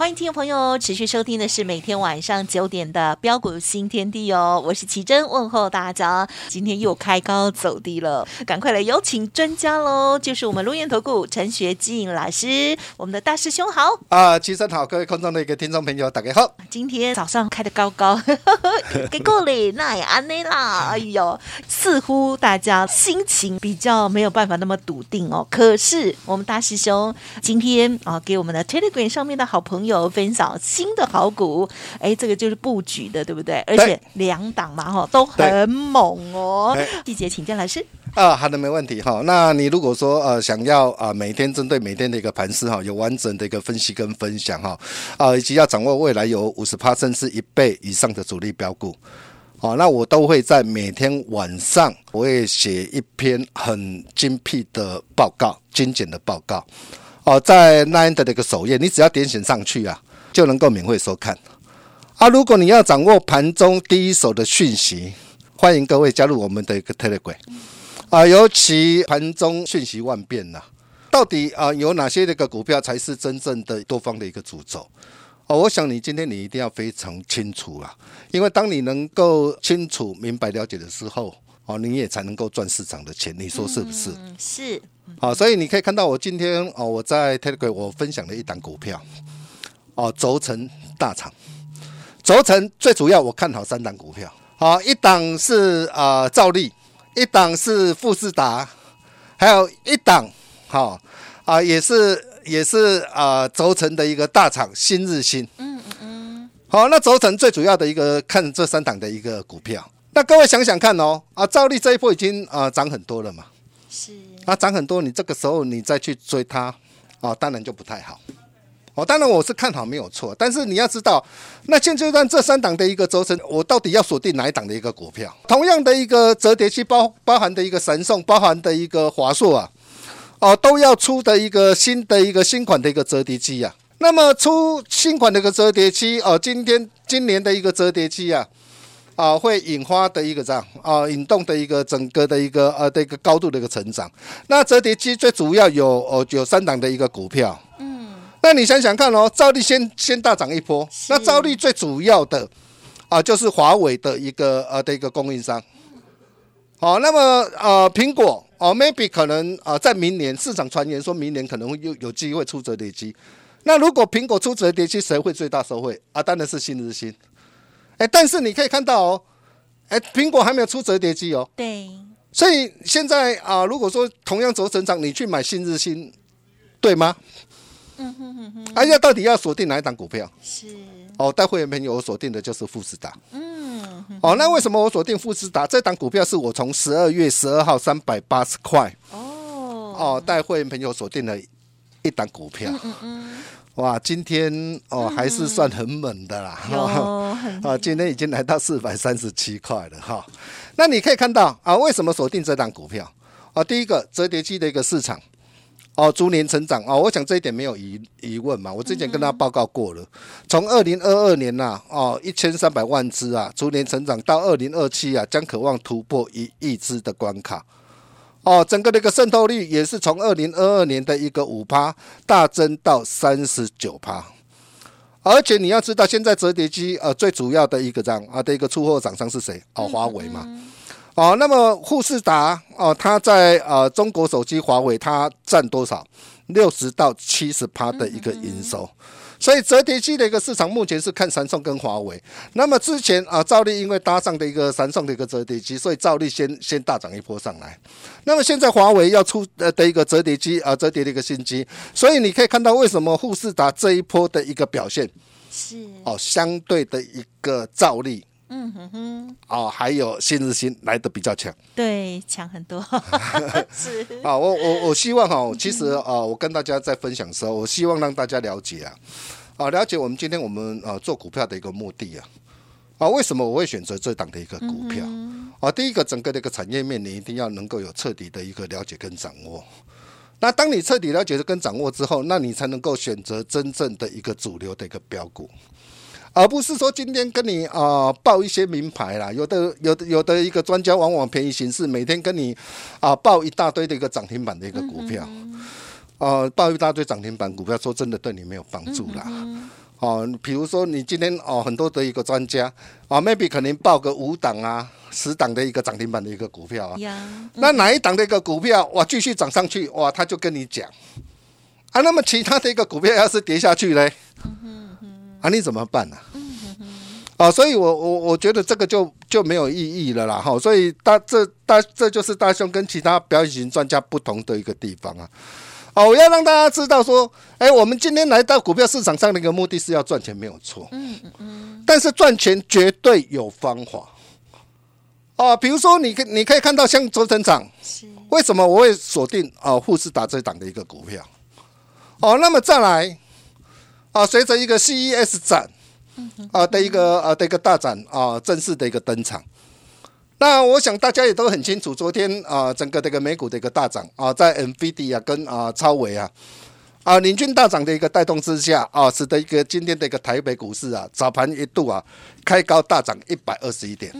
欢迎听众朋友持续收听的是每天晚上九点的标股新天地哦，我是奇珍，问候大家。今天又开高走低了，赶快来有请专家喽，就是我们龙岩投顾陈学进老师，我们的大师兄好啊，奇珍好，各位空中的一个听众朋友大家好。今天早上开的高高，给够嘞，那也安内啦，哎呦，似乎大家心情比较没有办法那么笃定哦。可是我们大师兄今天啊，给我们的 Telegram 上面的好朋友。有分享新的好股，哎，这个就是布局的，对不对？而且两档嘛，哈，都很猛哦。季节，请教老师。啊，好的，没问题哈。那你如果说呃想要啊每天针对每天的一个盘势哈，有完整的一个分析跟分享哈，啊，以及要掌握未来有五十趴甚至一倍以上的主力标股，哦，那我都会在每天晚上我会写一篇很精辟的报告，精简的报告。哦，在 Nine 的这个首页，你只要点选上去啊，就能够免费收看。啊，如果你要掌握盘中第一手的讯息，欢迎各位加入我们的一个 Telegram。啊，尤其盘中讯息万变呐，到底啊有哪些那个股票才是真正的多方的一个主轴？哦，我想你今天你一定要非常清楚啊，因为当你能够清楚、明白、了解的时候，哦，你也才能够赚市场的钱。你说是不是？是。好，所以你可以看到我今天哦，我在 Telegram 我分享了一档股票，哦，轴承大厂，轴承最主要我看好三档股票，好，一档是啊兆利，一档是富士达，还有一档好啊也是也是啊轴承的一个大厂新日新，嗯嗯嗯，好，那轴承最主要的一个看这三档的一个股票，那各位想想看哦，啊兆利这一波已经啊涨很多了嘛，是。它涨很多，你这个时候你再去追它，哦，当然就不太好。哦，当然我是看好没有错，但是你要知道，那现阶段这三档的一个轴承，我到底要锁定哪一档的一个股票？同样的一个折叠机包包含的一个神送，包含的一个华硕啊，哦，都要出的一个新的一个新款的一个折叠机啊。那么出新款的一个折叠机哦，今天今年的一个折叠机啊。啊，会引发的一个这样啊，引动的一个整个的一个呃的一个高度的一个成长。那折叠机最主要有哦有三档的一个股票，嗯，那你想想看哦，兆利先先大涨一波，那兆利最主要的啊就是华为的一个呃的一个供应商。好，那么呃苹果哦，maybe 可能啊在明年市场传言说明年可能会有有机会出折叠机。那如果苹果出折叠机，谁会最大受惠啊？当然是新日新。哎，但是你可以看到哦，哎，苹果还没有出折叠机哦。对。所以现在啊，如果说同样轴成长，你去买新日新，对吗？嗯哼哼哼。哎呀，到底要锁定哪一档股票？是。哦，带会员朋友我锁定的就是富士达。嗯。哦，那为什么我锁定富士达？这档股票是我从十二月十二号三百八十块。哦。哦，带会员朋友锁定了一档股票。嗯嗯。哇，今天哦还是算很猛的啦，啊，今天已经来到四百三十七块了哈。那你可以看到啊，为什么锁定这档股票啊？第一个折叠机的一个市场哦，逐年成长哦，我想这一点没有疑疑问嘛。我之前跟他报告过了，从二零二二年呐哦一千三百万只啊，逐年成长到二零二七啊，将渴望突破一亿只的关卡。哦，整个的一个渗透率也是从二零二二年的一个五趴大增到三十九趴，而且你要知道，现在折叠机呃最主要的一个这样啊的一个出货厂商是谁？哦，华为嘛。哦，那么富士达哦，它在呃中国手机华为它占多少？六十到七十趴的一个营收。所以折叠机的一个市场目前是看三送跟华为。那么之前啊，兆利因为搭上的一个三送的一个折叠机，所以兆利先先大涨一波上来。那么现在华为要出呃的一个折叠机啊，折叠的一个新机，所以你可以看到为什么富士达这一波的一个表现是哦，相对的一个兆利嗯哼哼，哦，还有新日新来的比较强。对，强很多，是，啊，我我我希望哈，其实啊，我跟大家在分享的时候，我希望让大家了解啊，啊，了解我们今天我们呃做股票的一个目的啊，啊，为什么我会选择这档的一个股票？啊，第一个，整个的一个产业面，你一定要能够有彻底的一个了解跟掌握。那当你彻底了解跟掌握之后，那你才能够选择真正的一个主流的一个标股，而不是说今天跟你啊报一些名牌啦。有的有的有的一个专家往往便宜行事，每天跟你啊报一大堆的一个涨停板的一个股票，啊报一大堆涨停板股票，说真的对你没有帮助啦。哦，比如说你今天哦很多的一个专家啊，maybe 可能报个五档啊。十档的一个涨停板的一个股票啊，那哪一档的一个股票哇继续涨上去哇，他就跟你讲啊，那么其他的一个股票要是跌下去嘞，啊你怎么办呢？啊，所以我我我觉得这个就就没有意义了啦哈，所以大这大这就是大兄跟其他表演型专家不同的一个地方啊。哦，我要让大家知道说，哎，我们今天来到股票市场上的一个目的是要赚钱，没有错。嗯嗯嗯，但是赚钱绝对有方法。哦，比如说，你可你可以看到像周成长，为什么我会锁定啊富士达这档的一个股票？哦，那么再来，啊，随着一个 CES 展啊的一个啊的一个大展啊正式的一个登场，那我想大家也都很清楚，昨天啊整个这个美股的一个大涨啊，在 NVD 啊跟啊超维啊啊领军大涨的一个带动之下啊，使得一个今天的一个台北股市啊早盘一度啊开高大涨一百二十一点。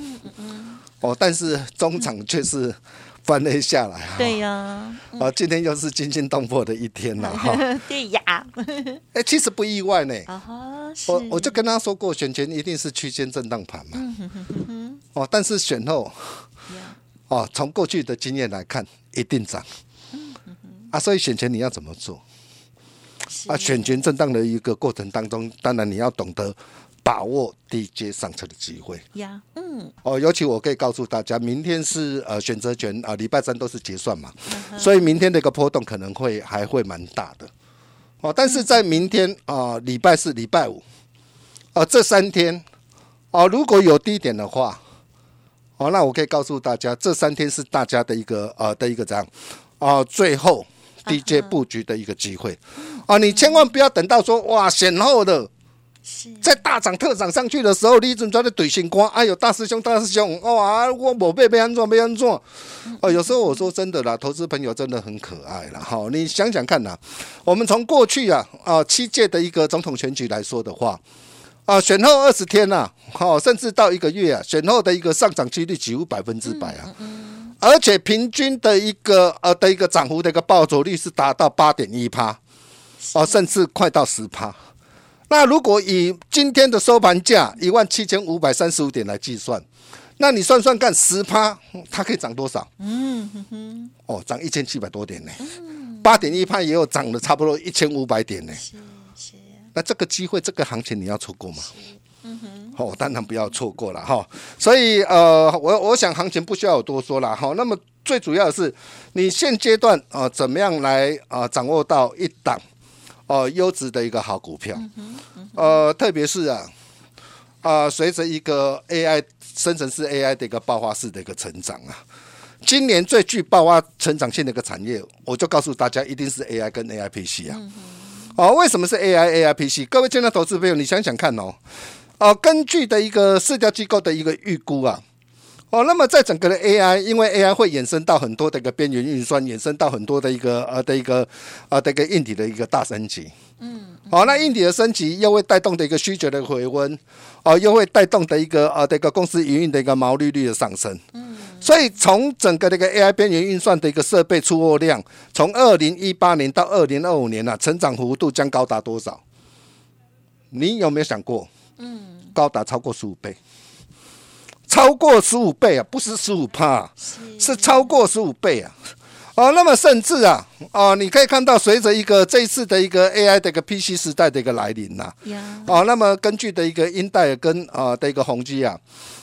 哦，但是中场却是 翻了下来哈。对呀。啊，今天又是惊心动魄的一天了哈。对呀。哎，其实不意外呢。啊我我就跟他说过，选前一定是区间震荡盘嘛。嗯哼哼哼。哦，但是选后，哦，从过去的经验来看，一定涨。嗯哼哼。啊，所以选前你要怎么做？啊，选前震荡的一个过程当中，当然你要懂得。把握低阶上车的机会。呀，嗯，哦，尤其我可以告诉大家，明天是呃选择权啊，礼拜三都是结算嘛，所以明天的一个波动可能会还会蛮大的，哦，但是在明天啊，礼拜四、礼拜五，哦，这三天，哦，如果有低点的话，哦，那我可以告诉大家，这三天是大家的一个呃的一个这样，啊，最后低阶布局的一个机会，啊，你千万不要等到说哇选后的。在大涨特涨上去的时候，李准在那怼星光，哎呦，大师兄，大师兄，哇，我我被被安装，被安装。哦，有时候我说真的啦，投资朋友真的很可爱了哈。你想想看呐，我们从过去啊啊七届的一个总统选举来说的话，啊选后二十天呐，好，甚至到一个月啊，选后的一个上涨几率几乎百分之百啊，而且平均的一个呃的一个涨幅的一个暴走率是达到八点一趴，哦，甚至快到十趴。那如果以今天的收盘价一万七千五百三十五点来计算，那你算算看，十趴它可以涨多少？嗯哼哼，哦，涨一千七百多点呢。八点一趴也有涨了差不多一千五百点呢。是是。那这个机会，这个行情你要错过吗？嗯哼。哦，当然不要错过了哈。所以呃，我我想行情不需要我多说了哈。那么最主要的是，你现阶段啊，怎么样来啊掌握到一档？哦，优质的一个好股票，呃，特别是啊，啊，随着一个 AI 生成式 AI 的一个爆发式的一个成长啊，今年最具爆发成长性的一个产业，我就告诉大家，一定是 AI 跟 AI PC 啊。哦，为什么是 AI AI PC？各位亲爱的投资朋友，你想想看哦，哦，根据的一个社交机构的一个预估啊。哦，那么在整个的 AI，因为 AI 会衍生到很多的一个边缘运算，衍生到很多的一个呃的一个呃的一个硬体的一个大升级。嗯。好，那硬体的升级又会带动的一个需求的回温，哦，又会带动的一个呃的一个公司营运的一个毛利率的上升。嗯。所以从整个这个 AI 边缘运算的一个设备出货量，从二零一八年到二零二五年啊，成长幅度将高达多少？你有没有想过？嗯。高达超过十五倍。超过十五倍啊，不是十五帕，是超过十五倍啊！哦，那么甚至啊，哦，你可以看到，随着一个这一次的一个 AI 的一个 PC 时代的一个来临呐，哦，那么根据的一个英戴尔跟啊的一个宏基啊，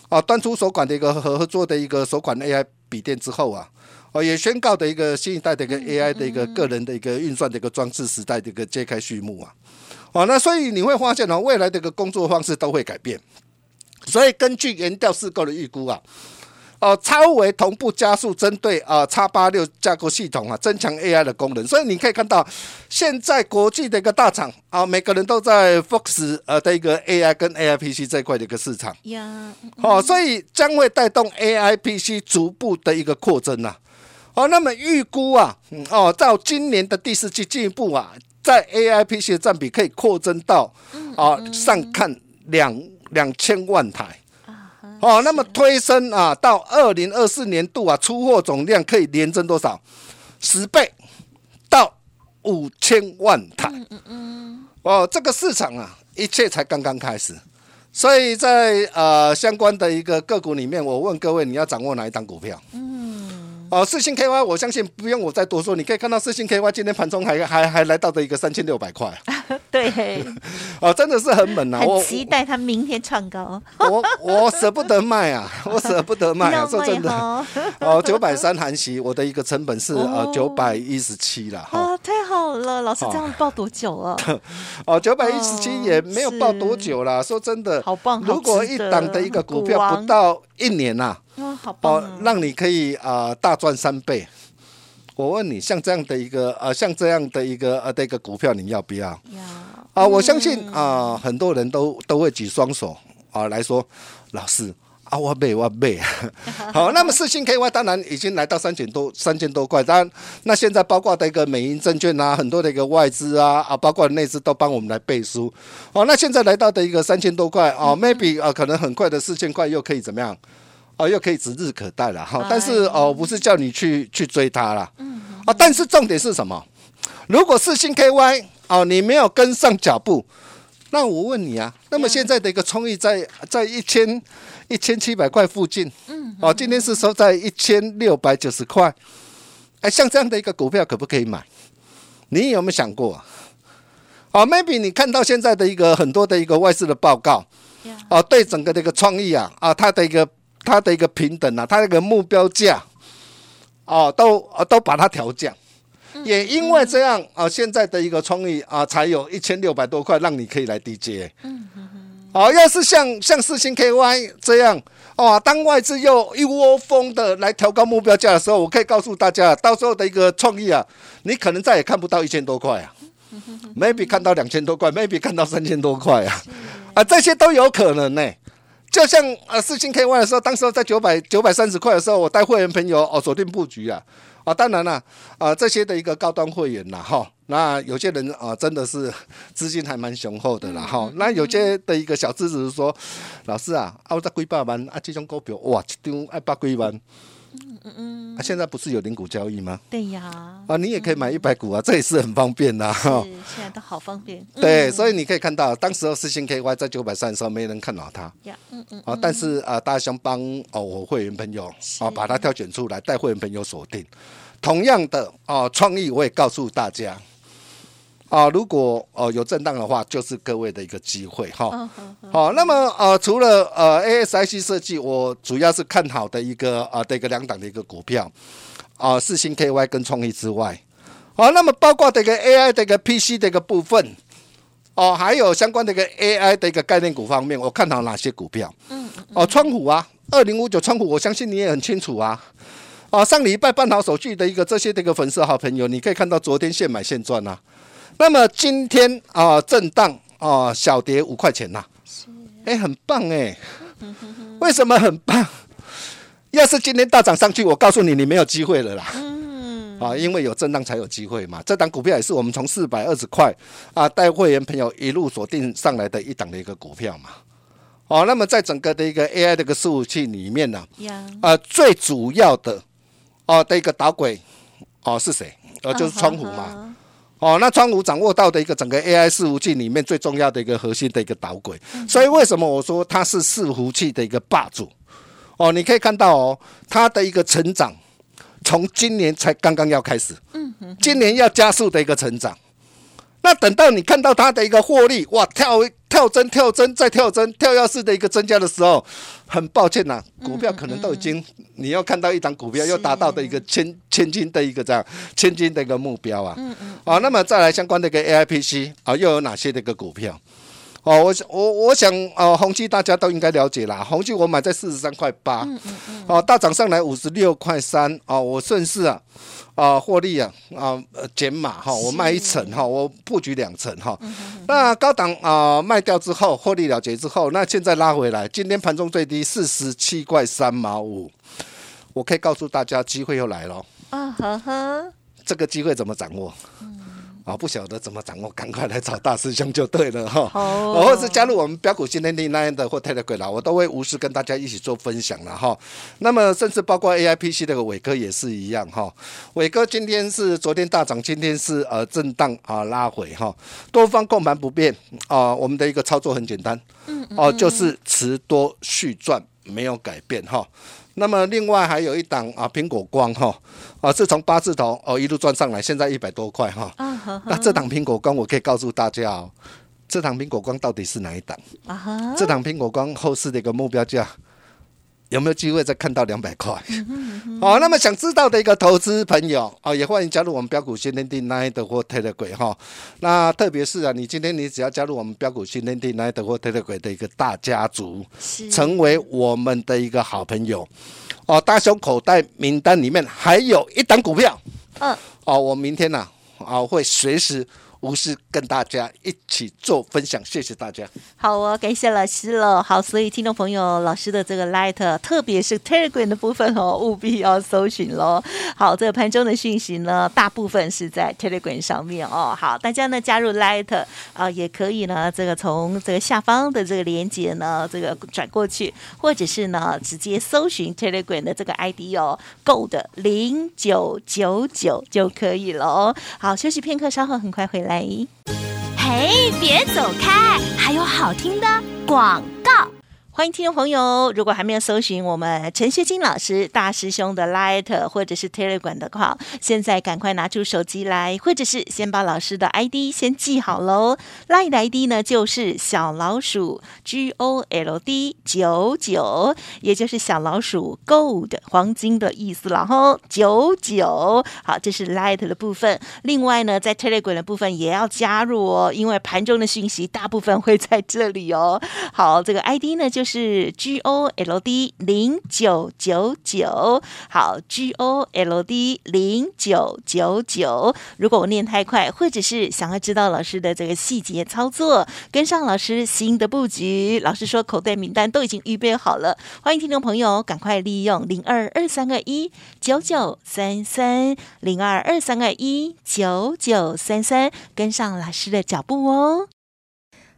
啊端出首款的一个合作的一个首款 AI 笔电之后啊，哦也宣告的一个新一代的一个 AI 的一个个人的一个运算的一个装置时代的一个揭开序幕啊！哦，那所以你会发现哦，未来的一个工作方式都会改变。所以根据原调试购的预估啊。哦，超微同步加速针对啊叉八六架构系统啊，增强 AI 的功能。所以你可以看到，现在国际的一个大厂啊，每个人都在 focus 呃的一个 AI 跟 AI PC 这一块的一个市场。呀，哦，所以将会带动 AI PC 逐步的一个扩增呐。哦，那么预估啊，嗯哦，到今年的第四季进一步啊，在 AI PC 的占比可以扩增到啊上看两两千万台。哦，那么推升啊，到二零二四年度啊，出货总量可以连增多少？十倍到五千万台。嗯嗯嗯。哦，这个市场啊，一切才刚刚开始。所以在呃相关的一个个股里面，我问各位，你要掌握哪一档股票？嗯。哦，四星 KY，我相信不用我再多说，你可以看到四星 KY 今天盘中还还还来到的一个三千六百块。对，哦，真的是很猛啊！很期待他明天创高。我我舍不得卖啊，我舍不得卖啊，说真的。哦，九百三韩息，我的一个成本是呃九百一十七了。啊，太好了，老师这样报多久了？哦，九百一十七也没有报多久了。说真的，好棒！如果一档的一个股票不到一年呐。好棒！哦，让你可以啊大赚三倍。我问你，像这样的一个呃，像这样的一个呃的一个股票，你要不要？要啊！我相信啊，很多人都都会举双手啊来说，老师啊，我背我背。好，那么四星 KY 当然已经来到三千多三千多块，当然那现在包括的一个美银证券啊，很多的一个外资啊啊，包括内资都帮我们来背书。哦，那现在来到的一个三千多块啊，maybe 啊，可能很快的四千块又可以怎么样？哦，又可以指日可待了哈，但是哦，不是叫你去去追它了，嗯，啊，但是重点是什么？如果是新 KY 哦，你没有跟上脚步，那我问你啊，那么现在的一个创意在在一千一千七百块附近，嗯，哦，今天是收在一千六百九十块，哎，像这样的一个股票可不可以买？你有没有想过？哦，maybe 你看到现在的一个很多的一个外资的报告，哦，对整个的一个创意啊，啊，它的一个。它的一个平等啊，它那个目标价，哦，都都把它调降，也因为这样啊，现在的一个创意啊，才有一千六百多块，让你可以来 DJ。嗯嗯嗯。哦，要是像像四星 KY 这样，哦，当外资又一窝蜂的来调高目标价的时候，我可以告诉大家，到时候的一个创意啊，你可能再也看不到一千多块啊，maybe 看到两千多块，maybe 看到三千多块啊，啊，这些都有可能呢。就像呃四千 KY 的时候，当时在九百九百三十块的时候，我带会员朋友哦锁定布局啊啊，当然了啊这些的一个高端会员啦哈，那有些人啊真的是资金还蛮雄厚的啦哈，那有些的一个小资子说，老师啊，啊我在几百万啊这种股票哇一张二八几万。嗯嗯嗯，啊，现在不是有零股交易吗？对呀，啊，你也可以买一百股啊，这也是很方便呐哈。现在都好方便。对，所以你可以看到，当时四星 KY 在九百三的时候，没人看到它。呀，嗯嗯。啊，但是啊，大家想帮哦，我会员朋友啊，把它挑选出来，带会员朋友锁定。同样的哦，创意我也告诉大家。啊，如果呃有震荡的话，就是各位的一个机会哈。好，那么呃除了呃 ASIC 设计，我主要是看好的一个啊的一个两档的一个股票啊，四星 KY 跟创意之外，好，那么包括这个 AI 的一个 PC 的一个部分哦，还有相关的一个 AI 的一个概念股方面，我看好哪些股票？嗯，哦，川虎啊，二零五九川虎，我相信你也很清楚啊。啊，上礼拜办好手续的一个这些的一个粉丝好朋友，你可以看到昨天现买现赚啊。那么今天啊，震荡啊，小跌五块钱呐，哎，很棒哎，为什么很棒？要是今天大涨上去，我告诉你，你没有机会了啦。嗯，啊，因为有震荡才有机会嘛。这档股票也是我们从四百二十块啊，带会员朋友一路锁定上来的一档的一个股票嘛。哦，那么在整个的一个 AI 的一个服务器里面呢，啊，最主要的哦的一个导轨哦是谁？呃，就是窗户嘛。哦，那川股掌握到的一个整个 AI 伺服器里面最重要的一个核心的一个导轨，所以为什么我说它是伺服器的一个霸主？哦，你可以看到哦，它的一个成长从今年才刚刚要开始，嗯今年要加速的一个成长。那等到你看到它的一个获利，哇，跳跳增、跳增再跳增、跳跃式的一个增加的时候，很抱歉呐，股票可能都已经你要看到一档股票又达到的一个千千金的一个这样千金的一个目标啊。嗯嗯。啊，那么再来相关的一个 AIPC 啊，又有哪些的一个股票？哦，我想我我想呃，宏基大家都应该了解啦。宏基我买在四十三块八，哦，大涨上来五十六块三，哦，我顺势啊，啊，获利啊，啊，呃减码哈，我卖一层哈，我布局两层哈。那高档啊卖掉之后，获利了结之后，那现在拉回来，今天盘中最低四十七块三毛五，我可以告诉大家，机会又来了。啊呵呵，这个机会怎么掌握？啊，不晓得怎么掌握，赶快来找大师兄就对了哈。哦或者是加入我们标股新天地那样的或 Telegram 啦，我都会无私跟大家一起做分享了哈。那么甚至包括 AIPC 那个伟哥也是一样哈。伟哥今天是昨天大涨，今天是呃震荡啊拉回哈。多方控盘不变啊，我们的一个操作很简单，哦、就是持多续赚，没有改变哈。那么另外还有一档啊，苹果光哈啊，是从八字头哦一路赚上来，现在一百多块哈。那这档苹果光，我可以告诉大家哦，这档苹果光到底是哪一档？啊哈，这档苹果光后市的一个目标价有没有机会再看到两百块？好、那么想知道的一个投资朋友哦，也欢迎加入我们标股新天地 Nine 的或 Telegram 哈。那特别是啊，你今天你只要加入我们标股新天地 Nine 的或 Telegram 的一个大家族，成为我们的一个好朋友哦。大熊口袋名单里面还有一档股票，嗯，哦，我明天呢啊会随时无私跟大家一起做分享，谢谢大家。好哦，感谢老师了。好，所以听众朋友，老师的这个 Light，特别是 Telegram 的部分哦，务必要搜寻喽。好，这个盘中的讯息呢，大部分是在 Telegram 上面哦。好，大家呢加入 Light 啊、也可以呢，这个从这个下方的这个连接呢，这个转过去，或者是呢直接搜寻 Telegram 的这个 ID 哦，Gold 零九九九就可以了。好，休息片刻，稍后很快回来。嘿，别走开，还有好听的广告。欢迎听众朋友，如果还没有搜寻我们陈学金老师大师兄的 Light 或者是 Telegram 的话，现在赶快拿出手机来，或者是先把老师的 ID 先记好喽。Light 的 ID 呢就是小老鼠 G O L D 九九，也就是小老鼠 Gold 黄金的意思了哈，九九。好，这是 Light 的部分。另外呢，在 Telegram 的部分也要加入哦，因为盘中的讯息大部分会在这里哦。好，这个 ID 呢就是 G O L D 零九九九。好，G O L D 零九九九。如果我念太快，或者是想要知道老师的这个细节操作，跟上老师新的布局，老师说口袋名单都已经预备好了，欢迎听众朋友赶快利用零二二三二一九九三三零二二三二一九九三三，跟上老师的脚步哦。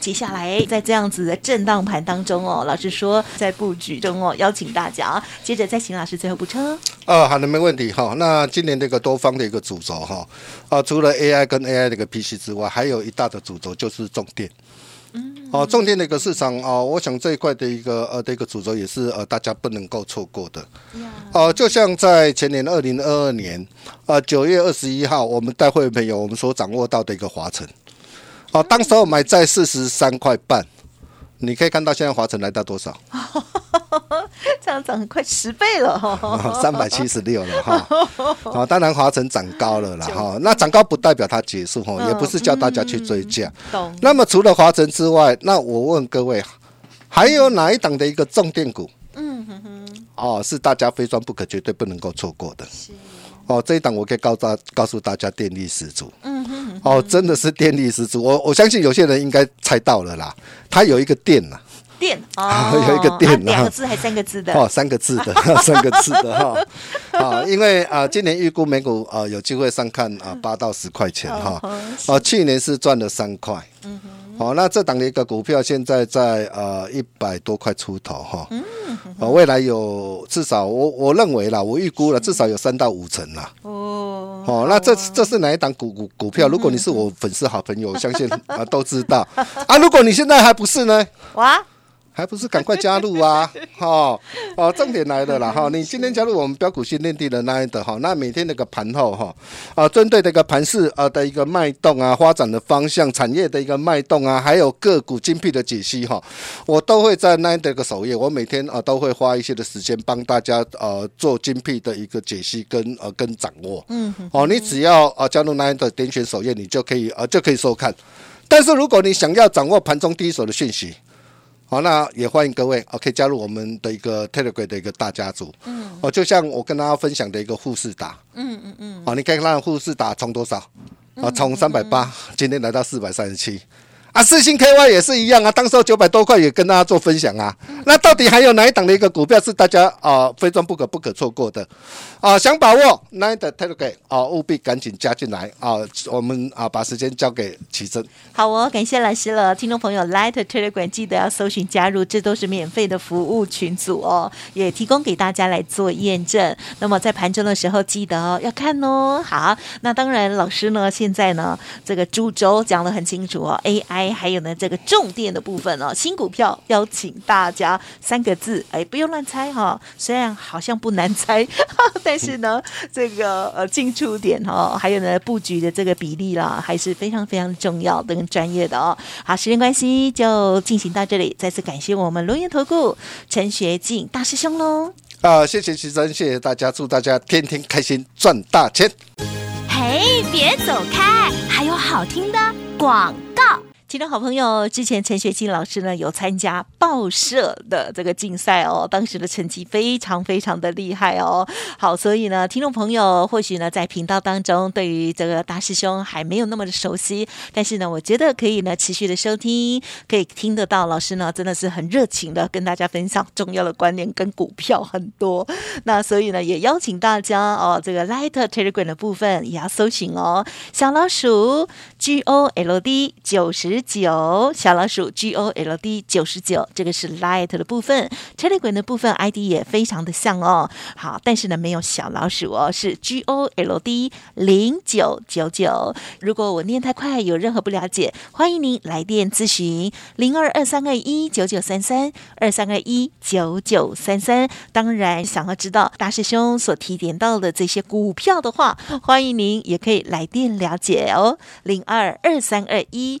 接下来在这样子的震荡盘当中哦，老师说在布局中哦，邀请大家，接着再请老师最后补充。呃，好的，没问题哈。那今年这个多方的一个主轴哈，啊，除了 AI 跟 AI 的一个 PC 之外，还有一大的主轴就是重电。哦，重点的一个市场哦，我想这一块的一个呃的一个主轴也是呃大家不能够错过的。哦，就像在前年二零二二年呃九月二十一号，我们带会员朋友我们所掌握到的一个华晨，哦，当时候买在四十三块半，你可以看到现在华晨来到多少？这样涨快十倍了哈、三百七十六了哈，好，当然华晨涨高了啦哈，那涨高不代表它结束哈，也不是叫大家去追价。懂？那么除了华晨之外，那我问各位，还有哪一档的一个重电股？嗯哼哼，哦，是大家非赚不可、绝对不能够错过的。哦，这一档我可以告大告诉大家，电力十足。嗯哼，哦，真的是电力十足。我我相信有些人应该猜到了啦，它有一个电呐、电哦，有一个电啊两啊个字还三个字的哦，三个字的，三个字的哈。啊，因为啊、今年预估美股啊、有机会上看啊八到十块钱哈。嗯哦，去年是赚了三块。嗯好、那这档的一个股票现在在呃一百多块出头哈。嗯哦，未来有至少我我认为啦，我预估了至少有三到五成啦。哦，哦，那这这是哪一档股股股票？如果你是我粉丝好朋友，我相信啊都知道啊。如果你现在还不是呢？哇，还不是赶快加入啊！哈哦，重点来了啦！哈，你今天加入我们标股训练地的那一的哈，那每天那个盘后哈啊，针对这个盘势啊的一个脉动啊，发展的方向、产业的一个脉动啊，还有个股精辟的解析哈，我都会在那的一个首页，我每天啊都会花一些的时间帮大家呃做精辟的一个解析跟呃跟掌握。嗯，哦，你只要啊加入那的点选首页，你就可以呃就可以收看。但是如果你想要掌握盘中第一手的讯息，好，那也欢迎各位哦，可以加入我们的一个 Telegram 的一个大家族。嗯，哦，就像我跟大家分享的一个富士达。嗯嗯嗯。哦，你可以看富士达从多少？啊，从三百八，今天来到四百三十七。啊，四星 KY 也是一样啊，当时九百多块也跟大家做分享啊。那到底还有哪一档的一个股票是大家啊非赚不可、不可错过的啊？想把握 Nine 的 Telegram 啊，务必赶紧加进来啊！我们啊把时间交给奇珍。好哦，感谢老师了，听众朋友 Light Telegram 记得要搜寻加入，这都是免费的服务群组哦，也提供给大家来做验证。那么在盘中的时候记得哦要看哦。好，那当然老师呢现在呢这个株洲讲的很清楚哦，AI。还有呢，这个重点的部分哦，新股票邀请大家三个字，哎，不用乱猜哈。虽然好像不难猜，但是呢，这个呃进出点哦，还有呢布局的这个比例啦，还是非常非常重要的跟专业的哦。好，时间关系就进行到这里，再次感谢我们龙岩投顾陈学进大师兄喽。啊，谢谢徐真，谢谢大家，祝大家天天开心，赚大钱。嘿，别走开，还有好听的广告。听众好朋友，之前陈学清老师呢有参加报社的这个竞赛哦，当时的成绩非常非常的厉害哦。好，所以呢，听众朋友或许呢在频道当中对于这个大师兄还没有那么的熟悉，但是呢，我觉得可以呢持续的收听，可以听得到老师呢真的是很热情的跟大家分享重要的观念跟股票很多。那所以呢，也邀请大家哦，这个 Light Telegram 的部分也要搜寻哦，小老鼠 G O L D 九十。九小老鼠 G O L D 九十九，这个是 Light 的部分，Telegram 的部分 ID 也非常的像哦。好，但是呢没有小老鼠哦，是 G O L D 零九九九。如果我念太快，有任何不了解，欢迎您来电咨询零二二三二一九九三三二三二一九九三三。当然，想要知道大师兄所提点到的这些股票的话，欢迎您也可以来电了解哦，零二二三二一。